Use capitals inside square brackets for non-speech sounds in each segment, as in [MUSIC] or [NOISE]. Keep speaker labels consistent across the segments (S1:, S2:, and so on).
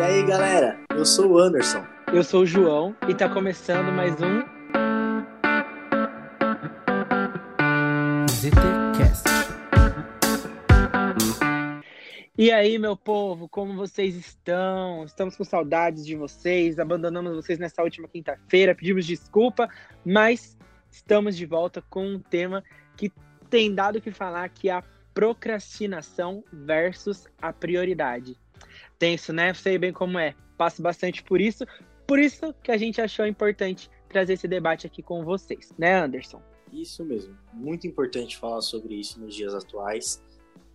S1: E aí, galera? Eu sou o Anderson.
S2: Eu sou o João e tá começando mais um
S3: ZTCast.
S2: E aí, meu povo, como vocês estão? Estamos com saudades de vocês, abandonamos vocês nessa última quinta-feira, pedimos desculpa, mas estamos de volta com um tema que tem dado o que falar, que é a procrastinação versus a prioridade. Tenso, né? Sei bem como é. Passo bastante por isso, por isso que a gente achou importante trazer esse debate aqui com vocês, né, Anderson?
S1: Isso mesmo. Muito importante falar sobre isso nos dias atuais,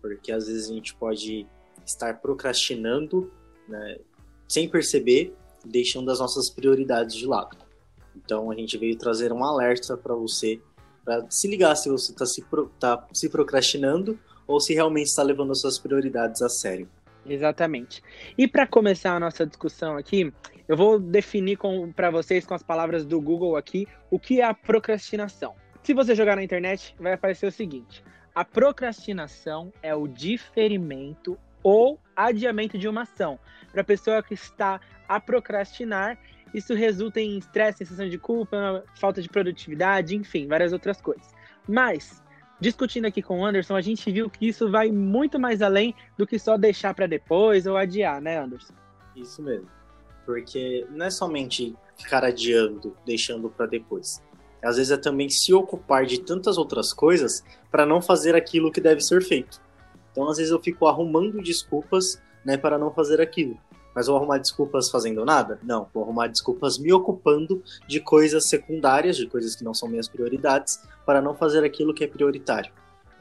S1: porque às vezes a gente pode estar procrastinando, né, sem perceber, deixando as nossas prioridades de lado. Então a gente veio trazer um alerta para você, para se ligar se você está se, pro, tá se procrastinando ou se realmente está levando as suas prioridades a sério.
S2: Exatamente. E para começar a nossa discussão aqui, eu vou definir para vocês com as palavras do Google aqui o que é a procrastinação. Se você jogar na internet, vai aparecer o seguinte: a procrastinação é o diferimento ou adiamento de uma ação. Para a pessoa que está a procrastinar, isso resulta em estresse, sensação de culpa, falta de produtividade, enfim, várias outras coisas. Mas discutindo aqui com o Anderson, a gente viu que isso vai muito mais além do que só deixar para depois ou adiar, né, Anderson?
S1: Isso mesmo. Porque não é somente ficar adiando, deixando para depois. Às vezes é também se ocupar de tantas outras coisas para não fazer aquilo que deve ser feito. Então, às vezes eu fico arrumando desculpas, né, para não fazer aquilo. Mas vou arrumar desculpas fazendo nada? Não, vou arrumar desculpas me ocupando de coisas secundárias, de coisas que não são minhas prioridades, para não fazer aquilo que é prioritário.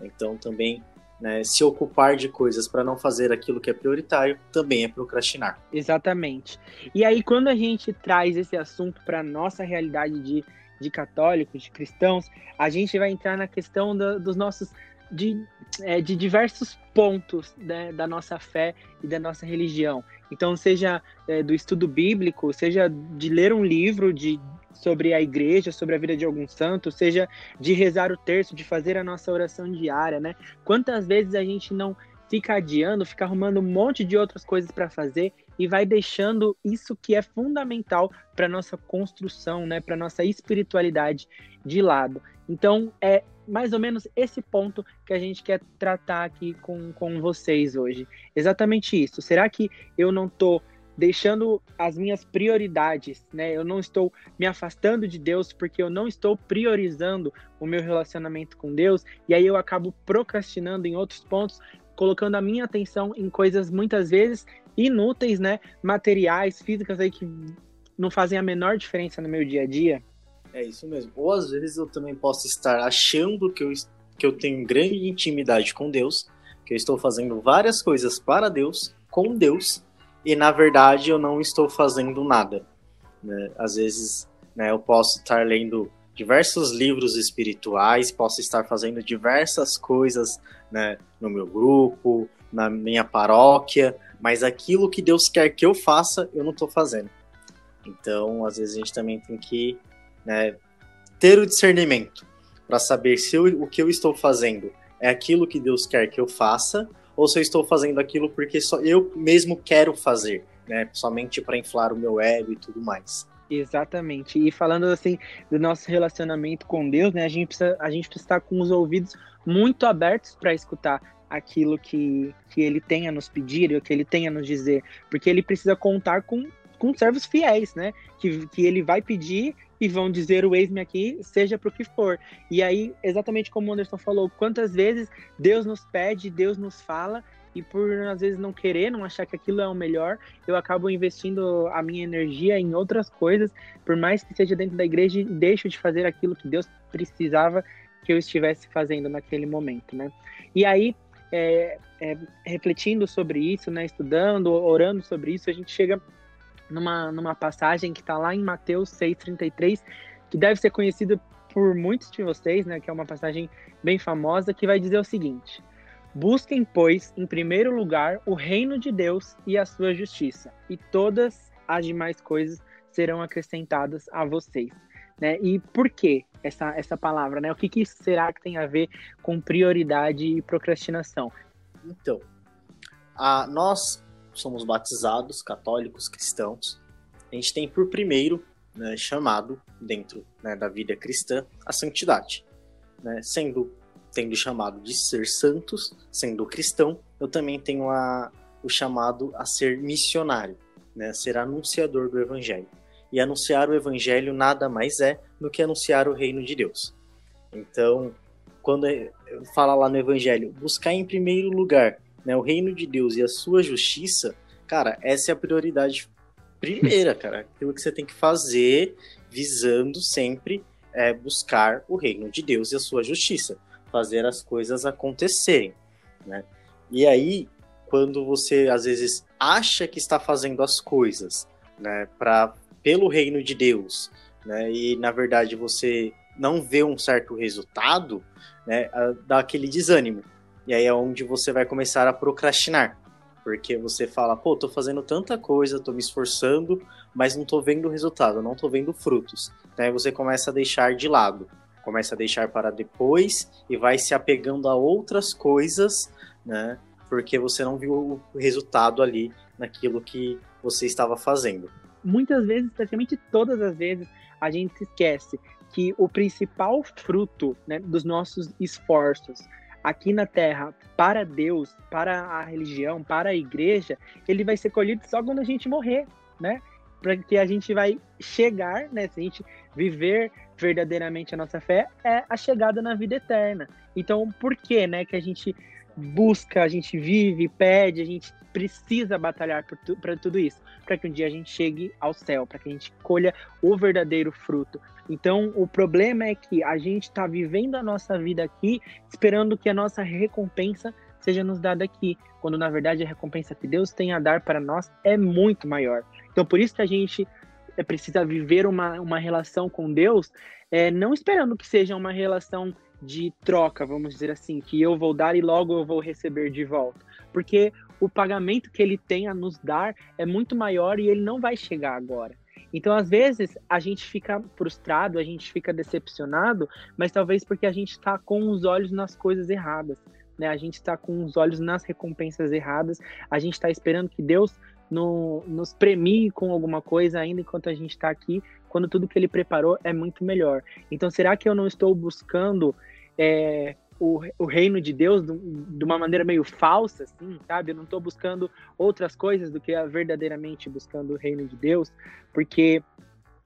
S1: Então, também né, se ocupar de coisas para não fazer aquilo que é prioritário também é procrastinar.
S2: Exatamente. E aí, quando a gente traz esse assunto para nossa realidade de, de católicos, de cristãos, a gente vai entrar na questão do, dos nossos de, é, de diversos pontos né, da nossa fé e da nossa religião. Então, seja é, do estudo bíblico, seja de ler um livro de, sobre a igreja, sobre a vida de algum santo, seja de rezar o terço, de fazer a nossa oração diária, né? Quantas vezes a gente não fica adiando, fica arrumando um monte de outras coisas para fazer e vai deixando isso que é fundamental para nossa construção, né, para nossa espiritualidade de lado. Então, é mais ou menos esse ponto que a gente quer tratar aqui com, com vocês hoje. Exatamente isso. Será que eu não estou deixando as minhas prioridades, né? Eu não estou me afastando de Deus porque eu não estou priorizando o meu relacionamento com Deus e aí eu acabo procrastinando em outros pontos, colocando a minha atenção em coisas muitas vezes inúteis, né? Materiais, físicas aí que não fazem a menor diferença no meu dia a dia.
S1: É isso mesmo. Ou às vezes eu também posso estar achando que eu, que eu tenho grande intimidade com Deus, que eu estou fazendo várias coisas para Deus, com Deus, e na verdade eu não estou fazendo nada. Né? Às vezes né, eu posso estar lendo diversos livros espirituais, posso estar fazendo diversas coisas né, no meu grupo, na minha paróquia, mas aquilo que Deus quer que eu faça, eu não estou fazendo. Então, às vezes a gente também tem que né, ter o discernimento para saber se eu, o que eu estou fazendo é aquilo que Deus quer que eu faça ou se eu estou fazendo aquilo porque só eu mesmo quero fazer, né, somente para inflar o meu ego e tudo mais.
S2: Exatamente. E falando assim do nosso relacionamento com Deus, né, a gente precisa, a gente precisa estar com os ouvidos muito abertos para escutar aquilo que, que ele tem a nos pedir e o que ele tem a nos dizer, porque ele precisa contar com, com servos fiéis, né? Que, que ele vai pedir e vão dizer o eis-me aqui, seja para o que for. E aí, exatamente como o Anderson falou, quantas vezes Deus nos pede, Deus nos fala, e por às vezes não querer, não achar que aquilo é o melhor, eu acabo investindo a minha energia em outras coisas, por mais que seja dentro da igreja, deixo de fazer aquilo que Deus precisava que eu estivesse fazendo naquele momento, né? E aí, é, é, refletindo sobre isso, né, estudando, orando sobre isso, a gente chega numa, numa passagem que está lá em Mateus 6,33, que deve ser conhecida por muitos de vocês, né, que é uma passagem bem famosa, que vai dizer o seguinte: Busquem, pois, em primeiro lugar o reino de Deus e a sua justiça, e todas as demais coisas serão acrescentadas a vocês. Né? E por que essa, essa palavra? Né? O que, que será que tem a ver com prioridade e procrastinação?
S1: Então, a, nós somos batizados, católicos, cristãos, a gente tem por primeiro né, chamado dentro né, da vida cristã a santidade, né, sendo tendo chamado de ser santos, sendo cristão, eu também tenho a, o chamado a ser missionário, né, ser anunciador do evangelho. E anunciar o evangelho nada mais é do que anunciar o reino de Deus. Então, quando fala lá no evangelho, buscar em primeiro lugar né, o reino de Deus e a sua justiça, cara, essa é a prioridade primeira, [LAUGHS] cara. Aquilo que você tem que fazer visando sempre é buscar o reino de Deus e a sua justiça, fazer as coisas acontecerem, né? E aí, quando você às vezes acha que está fazendo as coisas, né, para pelo reino de Deus, né, e na verdade você não vê um certo resultado, né, dá aquele desânimo. E aí é onde você vai começar a procrastinar. Porque você fala, pô, tô fazendo tanta coisa, tô me esforçando, mas não tô vendo resultado, não tô vendo frutos. Aí você começa a deixar de lado, começa a deixar para depois e vai se apegando a outras coisas, né? Porque você não viu o resultado ali naquilo que você estava fazendo.
S2: Muitas vezes, praticamente todas as vezes, a gente esquece que o principal fruto né, dos nossos esforços, aqui na Terra para Deus, para a religião, para a igreja, ele vai ser colhido só quando a gente morrer, né? Porque a gente vai chegar, né? Se a gente viver verdadeiramente a nossa fé, é a chegada na vida eterna. Então, por que, né, que a gente busca, a gente vive, pede, a gente precisa batalhar para tudo isso, para que um dia a gente chegue ao céu, para que a gente colha o verdadeiro fruto. Então, o problema é que a gente está vivendo a nossa vida aqui, esperando que a nossa recompensa seja nos dada aqui, quando na verdade a recompensa que Deus tem a dar para nós é muito maior. Então, por isso que a gente é, precisa viver uma, uma relação com Deus, é, não esperando que seja uma relação de troca, vamos dizer assim, que eu vou dar e logo eu vou receber de volta. Porque o pagamento que ele tem a nos dar é muito maior e ele não vai chegar agora. Então, às vezes, a gente fica frustrado, a gente fica decepcionado, mas talvez porque a gente está com os olhos nas coisas erradas. Né? A gente está com os olhos nas recompensas erradas, a gente está esperando que Deus no, nos premie com alguma coisa ainda enquanto a gente está aqui, quando tudo que Ele preparou é muito melhor. Então, será que eu não estou buscando é, o, o reino de Deus de uma maneira meio falsa, assim, sabe? Eu não estou buscando outras coisas do que verdadeiramente buscando o reino de Deus, porque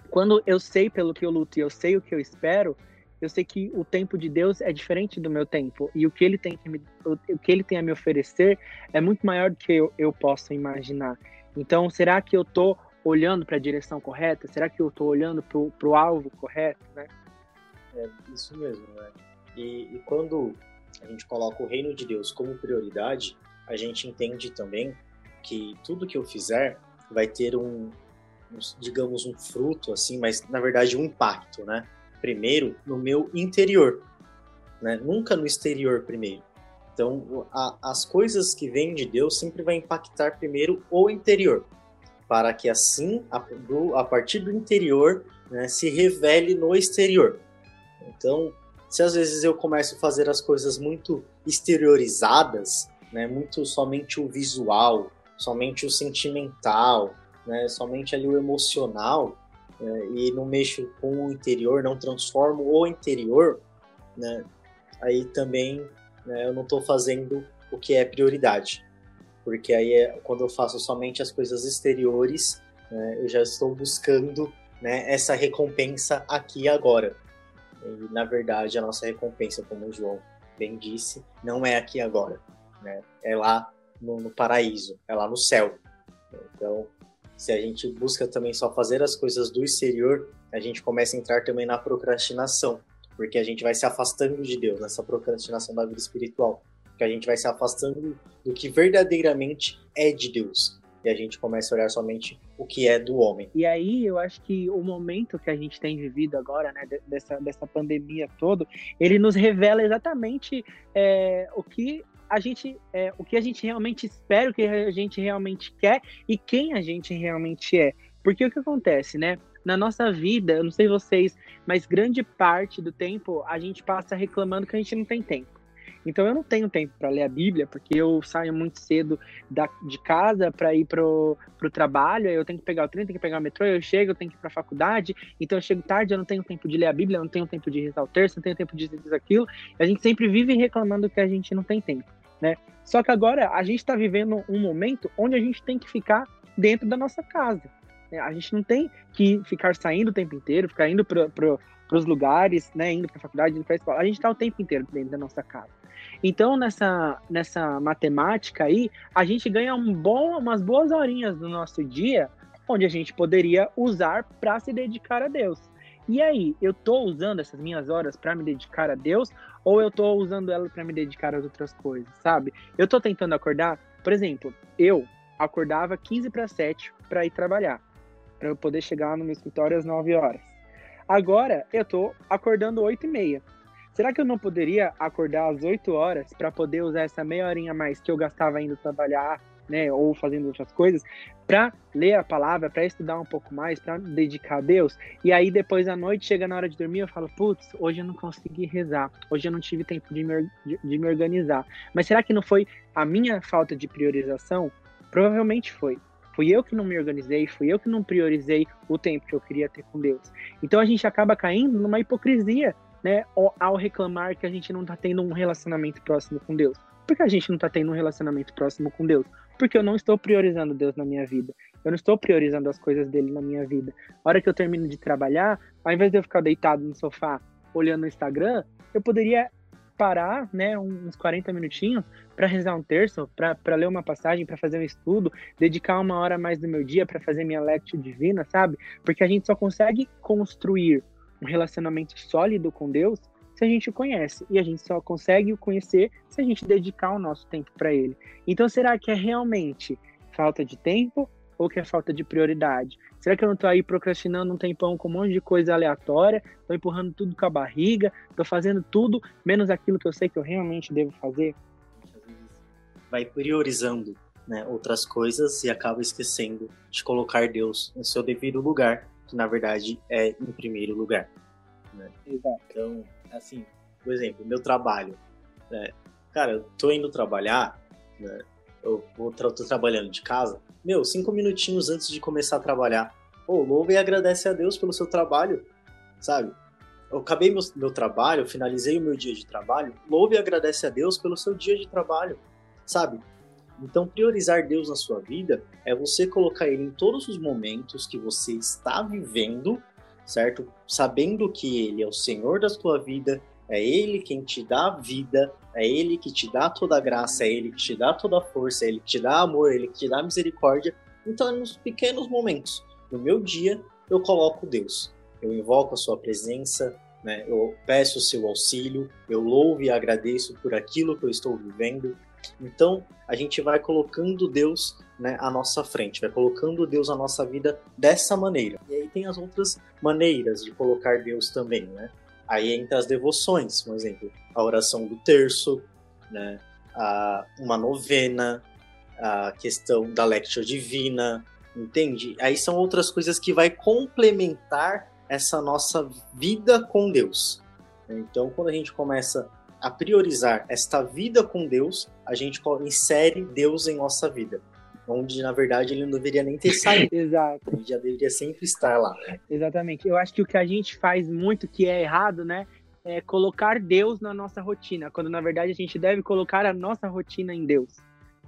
S2: quando eu sei pelo que eu luto e eu sei o que eu espero, eu sei que o tempo de Deus é diferente do meu tempo e o que ele tem, que me, o que ele tem a me oferecer é muito maior do que eu, eu possa imaginar. Então, será que eu estou olhando para a direção correta? Será que eu estou olhando para o alvo correto, né?
S1: É isso mesmo, né? E, e quando a gente coloca o reino de Deus como prioridade, a gente entende também que tudo que eu fizer vai ter um, digamos, um fruto, assim, mas na verdade um impacto, né? Primeiro no meu interior, né? Nunca no exterior primeiro. Então, a, as coisas que vêm de Deus sempre vai impactar primeiro o interior, para que assim, a, do, a partir do interior, né, se revele no exterior. Então, se às vezes eu começo a fazer as coisas muito exteriorizadas, né, muito somente o visual, somente o sentimental, né, somente ali o emocional, né, e não mexo com o interior, não transformo o interior, né, aí também né, eu não estou fazendo o que é prioridade. Porque aí é quando eu faço somente as coisas exteriores, né, eu já estou buscando né, essa recompensa aqui agora. E, na verdade, a nossa recompensa, como o João bem disse, não é aqui agora. Né? É lá no, no paraíso, é lá no céu. Então, se a gente busca também só fazer as coisas do exterior, a gente começa a entrar também na procrastinação, porque a gente vai se afastando de Deus, nessa procrastinação da vida espiritual, que a gente vai se afastando do que verdadeiramente é de Deus e a gente começa a olhar somente o que é do homem.
S2: E aí eu acho que o momento que a gente tem vivido agora, né, dessa, dessa pandemia todo, ele nos revela exatamente é, o que a gente é, o que a gente realmente espera, o que a gente realmente quer e quem a gente realmente é. Porque o que acontece, né? Na nossa vida, eu não sei vocês, mas grande parte do tempo a gente passa reclamando que a gente não tem tempo. Então eu não tenho tempo para ler a Bíblia, porque eu saio muito cedo da, de casa para ir pro, pro trabalho, eu tenho que pegar o trem, tenho que pegar o metrô, eu chego, eu tenho que ir pra faculdade, então eu chego tarde, eu não tenho tempo de ler a Bíblia, eu não tenho tempo de rezar o terço, não tenho tempo de dizer aquilo. A gente sempre vive reclamando que a gente não tem tempo, né? Só que agora a gente está vivendo um momento onde a gente tem que ficar dentro da nossa casa. Né? A gente não tem que ficar saindo o tempo inteiro, ficar indo para os lugares, né? indo para a faculdade, indo para a escola. A gente está o tempo inteiro dentro da nossa casa. Então, nessa, nessa matemática aí, a gente ganha um bom, umas boas horinhas do nosso dia, onde a gente poderia usar para se dedicar a Deus. E aí, eu estou usando essas minhas horas para me dedicar a Deus ou eu estou usando elas para me dedicar às outras coisas, sabe? Eu estou tentando acordar, por exemplo, eu acordava 15 para 7 para ir trabalhar, para eu poder chegar no meu escritório às 9 horas. Agora eu estou acordando 8 e meia. Será que eu não poderia acordar às 8 horas para poder usar essa meia horinha a mais que eu gastava indo trabalhar, né, ou fazendo outras coisas, para ler a palavra, para estudar um pouco mais, para dedicar a Deus. E aí depois à noite chega na hora de dormir, eu falo, putz, hoje eu não consegui rezar, hoje eu não tive tempo de me, de, de me organizar. Mas será que não foi a minha falta de priorização? Provavelmente foi. Fui eu que não me organizei, fui eu que não priorizei o tempo que eu queria ter com Deus. Então a gente acaba caindo numa hipocrisia, né, ao reclamar que a gente não está tendo um relacionamento próximo com Deus. Por que a gente não está tendo um relacionamento próximo com Deus? Porque eu não estou priorizando Deus na minha vida. Eu não estou priorizando as coisas dele na minha vida. A hora que eu termino de trabalhar, ao invés de eu ficar deitado no sofá olhando o Instagram, eu poderia parar, né, uns 40 minutinhos para rezar um terço, para ler uma passagem, para fazer um estudo, dedicar uma hora mais do meu dia para fazer minha lectio divina, sabe? Porque a gente só consegue construir um relacionamento sólido com Deus se a gente o conhece. E a gente só consegue o conhecer se a gente dedicar o nosso tempo para ele. Então, será que é realmente falta de tempo ou que é falta de prioridade? Será que eu não estou aí procrastinando um tempão com um monte de coisa aleatória, estou empurrando tudo com a barriga, estou fazendo tudo menos aquilo que eu sei que eu realmente devo fazer?
S1: Vai priorizando né, outras coisas e acaba esquecendo de colocar Deus no seu devido lugar, que na verdade é em primeiro lugar. Né?
S2: Exato.
S1: Então, assim, por exemplo, meu trabalho. Né? Cara, eu tô indo trabalhar, né? Eu vou tô trabalhando de casa, meu, cinco minutinhos antes de começar a trabalhar. Pô, louva e agradece a Deus pelo seu trabalho, sabe? Eu acabei meu, meu trabalho, finalizei o meu dia de trabalho, louve e agradece a Deus pelo seu dia de trabalho, sabe? Então, priorizar Deus na sua vida é você colocar Ele em todos os momentos que você está vivendo certo? Sabendo que Ele é o Senhor da tua vida, é Ele quem te dá vida, é Ele que te dá toda a graça, é Ele que te dá toda a força, é Ele que te dá amor, é Ele que te dá misericórdia. Então, é nos pequenos momentos, no meu dia, eu coloco Deus. Eu invoco a Sua presença, né? eu peço o seu auxílio, eu louvo e agradeço por aquilo que eu estou vivendo. Então, a gente vai colocando Deus né, à nossa frente, vai colocando Deus na nossa vida dessa maneira. E aí tem as outras maneiras de colocar Deus também, né? Aí entra as devoções, por exemplo, a oração do terço, né, a, uma novena, a questão da lectio divina, entende? Aí são outras coisas que vai complementar essa nossa vida com Deus. Então, quando a gente começa a priorizar esta vida com Deus, a gente insere Deus em nossa vida onde na verdade ele não deveria nem ter saído. [LAUGHS]
S2: Exato.
S1: Ele já deveria sempre estar lá.
S2: Exatamente. Eu acho que o que a gente faz muito que é errado, né? É colocar Deus na nossa rotina, quando na verdade a gente deve colocar a nossa rotina em Deus.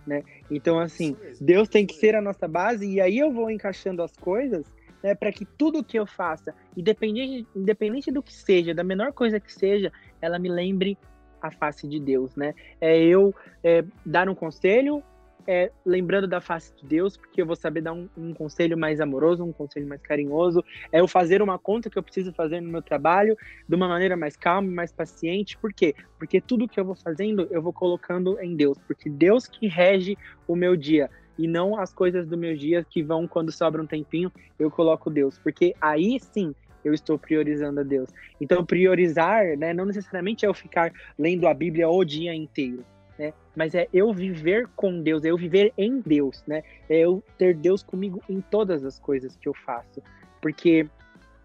S2: Né? Então, assim, Deus tem que ser a nossa base, e aí eu vou encaixando as coisas né, para que tudo que eu faça, independente, independente do que seja, da menor coisa que seja, ela me lembre a face de Deus, né? É eu é, dar um conselho, é, lembrando da face de Deus, porque eu vou saber dar um, um, conselho mais amoroso, um conselho mais carinhoso, é eu fazer uma conta que eu preciso fazer no meu trabalho de uma maneira mais calma, mais paciente. Por quê? Porque tudo que eu vou fazendo, eu vou colocando em Deus, porque Deus que rege o meu dia e não as coisas do meu dia que vão quando sobra um tempinho, eu coloco Deus, porque aí sim eu estou priorizando a Deus. Então priorizar, né, não necessariamente é eu ficar lendo a Bíblia o dia inteiro né? Mas é eu viver com Deus, é eu viver em Deus, né? É eu ter Deus comigo em todas as coisas que eu faço. Porque,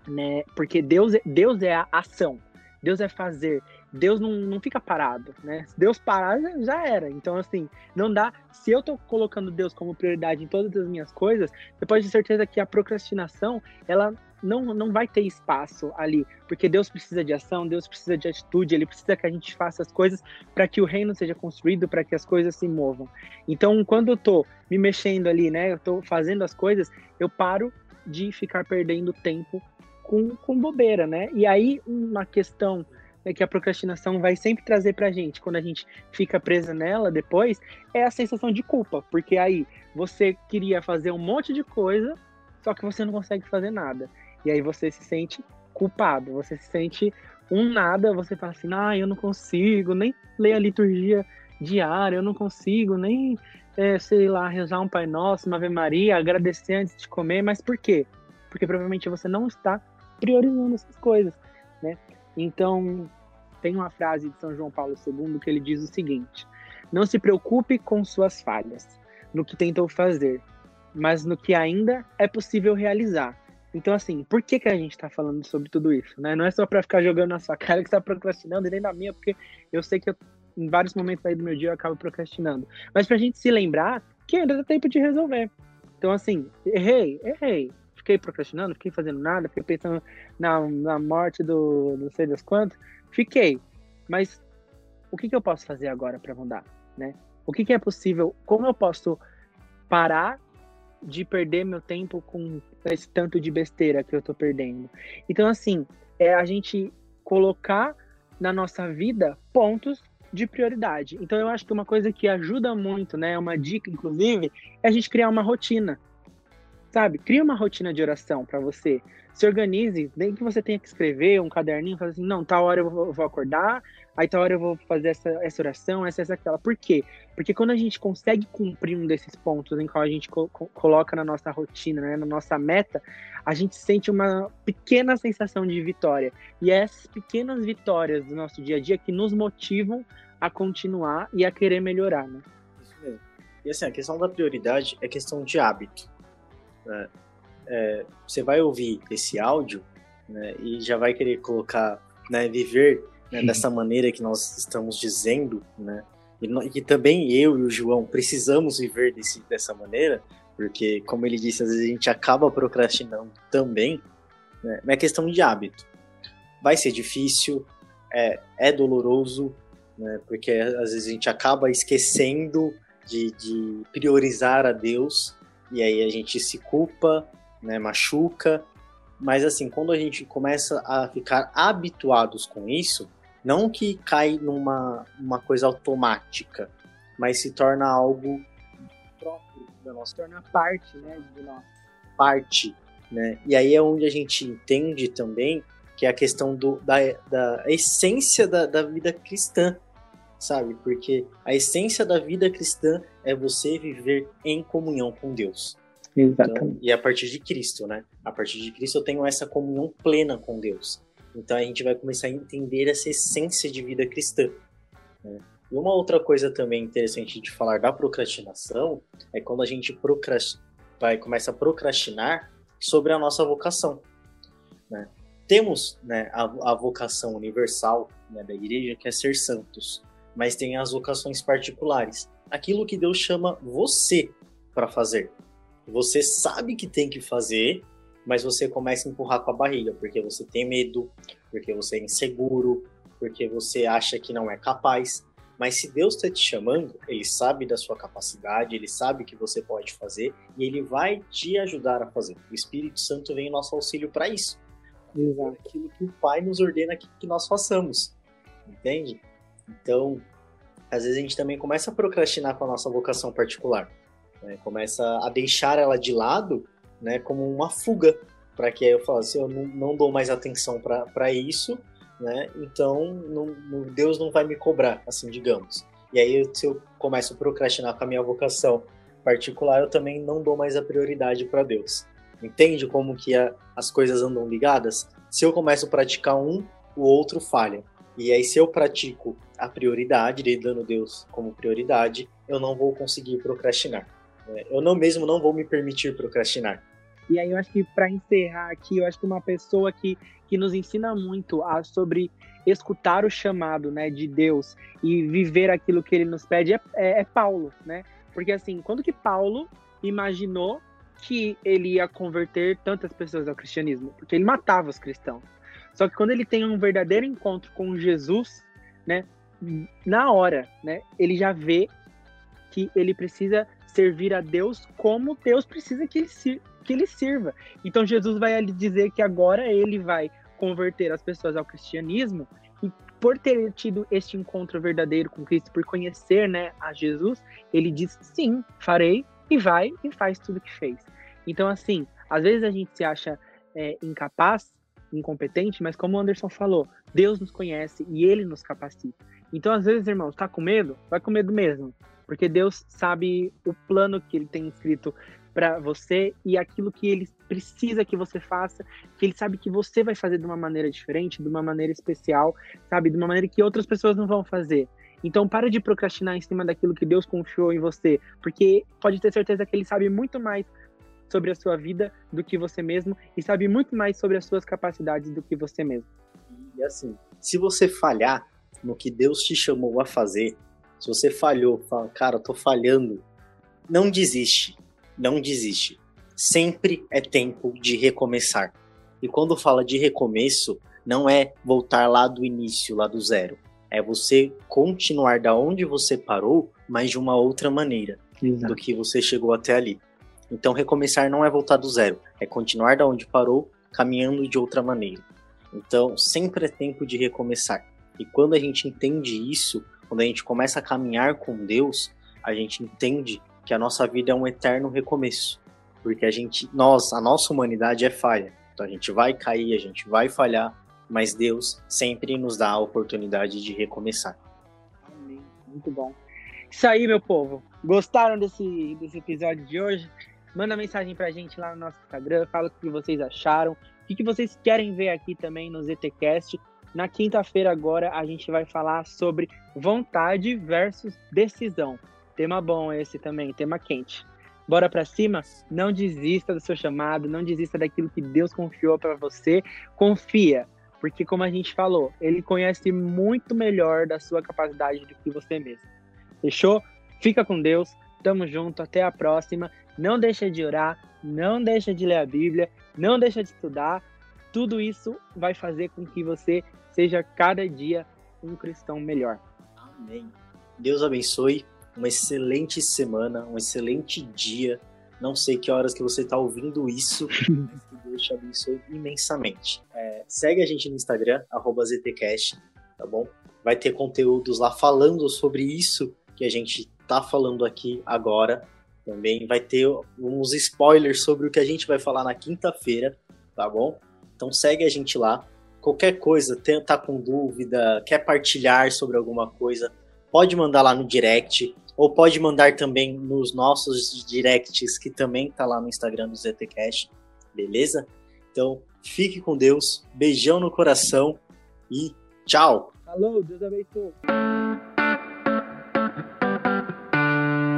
S2: né? Porque Deus, é, Deus é a ação. Deus é fazer, Deus não, não fica parado, né? Se Deus parar, já era. Então, assim, não dá. Se eu tô colocando Deus como prioridade em todas as minhas coisas, você pode ter certeza que a procrastinação, ela não, não vai ter espaço ali, porque Deus precisa de ação, Deus precisa de atitude, Ele precisa que a gente faça as coisas para que o reino seja construído, para que as coisas se movam. Então, quando eu tô me mexendo ali, né, eu tô fazendo as coisas, eu paro de ficar perdendo tempo com, com bobeira, né? E aí, uma questão né, que a procrastinação vai sempre trazer pra gente, quando a gente fica presa nela depois, é a sensação de culpa, porque aí você queria fazer um monte de coisa, só que você não consegue fazer nada. E aí você se sente culpado, você se sente um nada, você fala assim, ah, eu não consigo nem ler a liturgia diária, eu não consigo nem, é, sei lá, rezar um Pai Nosso, uma Ave Maria, agradecer antes de comer, mas por quê? Porque provavelmente você não está priorizando essas coisas, né? Então, tem uma frase de São João Paulo II que ele diz o seguinte: Não se preocupe com suas falhas, no que tentou fazer, mas no que ainda é possível realizar. Então, assim, por que, que a gente está falando sobre tudo isso? Né? Não é só para ficar jogando na sua cara que está procrastinando, e nem na minha, porque eu sei que eu, em vários momentos aí do meu dia eu acabo procrastinando. Mas para a gente se lembrar que ainda dá tempo de resolver. Então, assim, errei, errei. Fiquei procrastinando, fiquei fazendo nada, fiquei pensando na, na morte do não sei das quantas. Fiquei. Mas o que, que eu posso fazer agora para mudar? Né? O que, que é possível? Como eu posso parar de perder meu tempo com esse tanto de besteira que eu tô perdendo. Então, assim, é a gente colocar na nossa vida pontos de prioridade. Então, eu acho que uma coisa que ajuda muito, né, uma dica, inclusive, é a gente criar uma rotina. Sabe? Cria uma rotina de oração para você se organize, nem que você tenha que escrever um caderninho, fazer assim, não, tal hora eu vou, eu vou, acordar, aí tal hora eu vou fazer essa, essa oração, essa, essa, aquela. Por quê? Porque quando a gente consegue cumprir um desses pontos em qual a gente co coloca na nossa rotina, né, na nossa meta, a gente sente uma pequena sensação de vitória. E é essas pequenas vitórias do nosso dia a dia que nos motivam a continuar e a querer melhorar, né?
S1: Isso mesmo. E assim, a questão da prioridade é questão de hábito. Né? é, você vai ouvir esse áudio né, e já vai querer colocar, né, viver né, dessa maneira que nós estamos dizendo, né, e, e, também eu e o João precisamos viver desse, dessa maneira, porque, como ele disse, às vezes a gente acaba procrastinando também, né, é questão de hábito. Vai ser difícil, é, é doloroso, né, porque às vezes a gente acaba esquecendo de, de priorizar a Deus, e aí a gente se culpa, né, machuca. Mas assim, quando a gente começa a ficar habituados com isso, não que cai numa uma coisa automática, mas se torna algo próprio da nossa, se torna parte, né, de nós, parte, né? E aí é onde a gente entende também que é a questão do, da, da essência da, da vida cristã, sabe? Porque a essência da vida cristã é você viver em comunhão com Deus.
S2: Exatamente.
S1: Então, e a partir de Cristo, né? A partir de Cristo eu tenho essa comunhão plena com Deus. Então a gente vai começar a entender essa essência de vida cristã. Né? E uma outra coisa também interessante de falar da procrastinação é quando a gente vai começa a procrastinar sobre a nossa vocação. Né? Temos né, a, a vocação universal né, da igreja, que é ser santos, mas tem as vocações particulares. Aquilo que Deus chama você para fazer. Você sabe que tem que fazer, mas você começa a empurrar com a barriga, porque você tem medo, porque você é inseguro, porque você acha que não é capaz. Mas se Deus está te chamando, Ele sabe da sua capacidade, Ele sabe que você pode fazer e Ele vai te ajudar a fazer. O Espírito Santo vem em nosso auxílio para isso. Exato. Aquilo que o Pai nos ordena que, nós façamos. Entende? Então, às vezes a gente também começa a procrastinar com a nossa vocação particular. Né? Começa a deixar ela de lado né, como uma fuga, para que aí eu falo assim, eu não, não dou mais atenção para isso, né? então não, Deus não vai me cobrar, assim, digamos. E aí, se eu começo a procrastinar com a minha vocação particular, eu também não dou mais a prioridade para Deus. Entende como que a, as coisas andam ligadas? Se eu começo a praticar um, o outro falha. E aí, se eu pratico a prioridade, dando Deus como prioridade, eu não vou conseguir procrastinar. É, eu não mesmo não vou me permitir procrastinar.
S2: E aí eu acho que para encerrar aqui, eu acho que uma pessoa que, que nos ensina muito a, sobre escutar o chamado, né, de Deus e viver aquilo que Ele nos pede é, é, é Paulo, né? Porque assim, quando que Paulo imaginou que ele ia converter tantas pessoas ao cristianismo? Porque ele matava os cristãos. Só que quando ele tem um verdadeiro encontro com Jesus, né, na hora, né, ele já vê que ele precisa servir a Deus como Deus precisa que ele, que ele sirva. Então Jesus vai ali dizer que agora ele vai converter as pessoas ao cristianismo e por ter tido este encontro verdadeiro com Cristo, por conhecer, né, a Jesus, ele diz sim, farei e vai e faz tudo que fez. Então assim, às vezes a gente se acha é, incapaz, incompetente, mas como o Anderson falou, Deus nos conhece e Ele nos capacita. Então, às vezes, irmãos, tá com medo? Vai com medo mesmo, porque Deus sabe o plano que Ele tem escrito para você e aquilo que Ele precisa que você faça, que Ele sabe que você vai fazer de uma maneira diferente, de uma maneira especial, sabe, de uma maneira que outras pessoas não vão fazer. Então, para de procrastinar em cima daquilo que Deus confiou em você, porque pode ter certeza que Ele sabe muito mais sobre a sua vida do que você mesmo e sabe muito mais sobre as suas capacidades do que você mesmo.
S1: E assim, se você falhar no que Deus te chamou a fazer, se você falhou, fala, cara, eu tô falhando, não desiste, não desiste. Sempre é tempo de recomeçar. E quando fala de recomeço, não é voltar lá do início, lá do zero. É você continuar da onde você parou, mas de uma outra maneira Exato. do que você chegou até ali. Então, recomeçar não é voltar do zero, é continuar da onde parou, caminhando de outra maneira. Então, sempre é tempo de recomeçar. E quando a gente entende isso, quando a gente começa a caminhar com Deus, a gente entende que a nossa vida é um eterno recomeço. Porque a gente, nós, a nossa humanidade é falha. Então a gente vai cair, a gente vai falhar, mas Deus sempre nos dá a oportunidade de recomeçar.
S2: Amém. Muito bom. Isso aí, meu povo. Gostaram desse, desse episódio de hoje? Manda mensagem pra gente lá no nosso Instagram, fala o que vocês acharam, o que vocês querem ver aqui também no ZTCast. Na quinta-feira agora a gente vai falar sobre vontade versus decisão. Tema bom esse também, tema quente. Bora para cima? Não desista do seu chamado, não desista daquilo que Deus confiou para você. Confia, porque como a gente falou, ele conhece muito melhor da sua capacidade do que você mesmo. Fechou? Fica com Deus. Tamo junto, até a próxima. Não deixa de orar, não deixa de ler a Bíblia, não deixa de estudar. Tudo isso vai fazer com que você seja cada dia um cristão melhor.
S1: Amém. Deus abençoe. Uma excelente semana, um excelente dia. Não sei que horas que você está ouvindo isso, [LAUGHS] mas que Deus te abençoe imensamente. É, segue a gente no Instagram, ZTCast, tá bom? Vai ter conteúdos lá falando sobre isso que a gente tá falando aqui agora. Também vai ter uns spoilers sobre o que a gente vai falar na quinta-feira, tá bom? Então segue a gente lá. Qualquer coisa, tá com dúvida, quer partilhar sobre alguma coisa, pode mandar lá no direct, ou pode mandar também nos nossos directs, que também tá lá no Instagram do ZTCast, beleza? Então, fique com Deus, beijão no coração e tchau!
S2: Falou, Deus abençoe!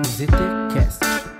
S3: ZTCast.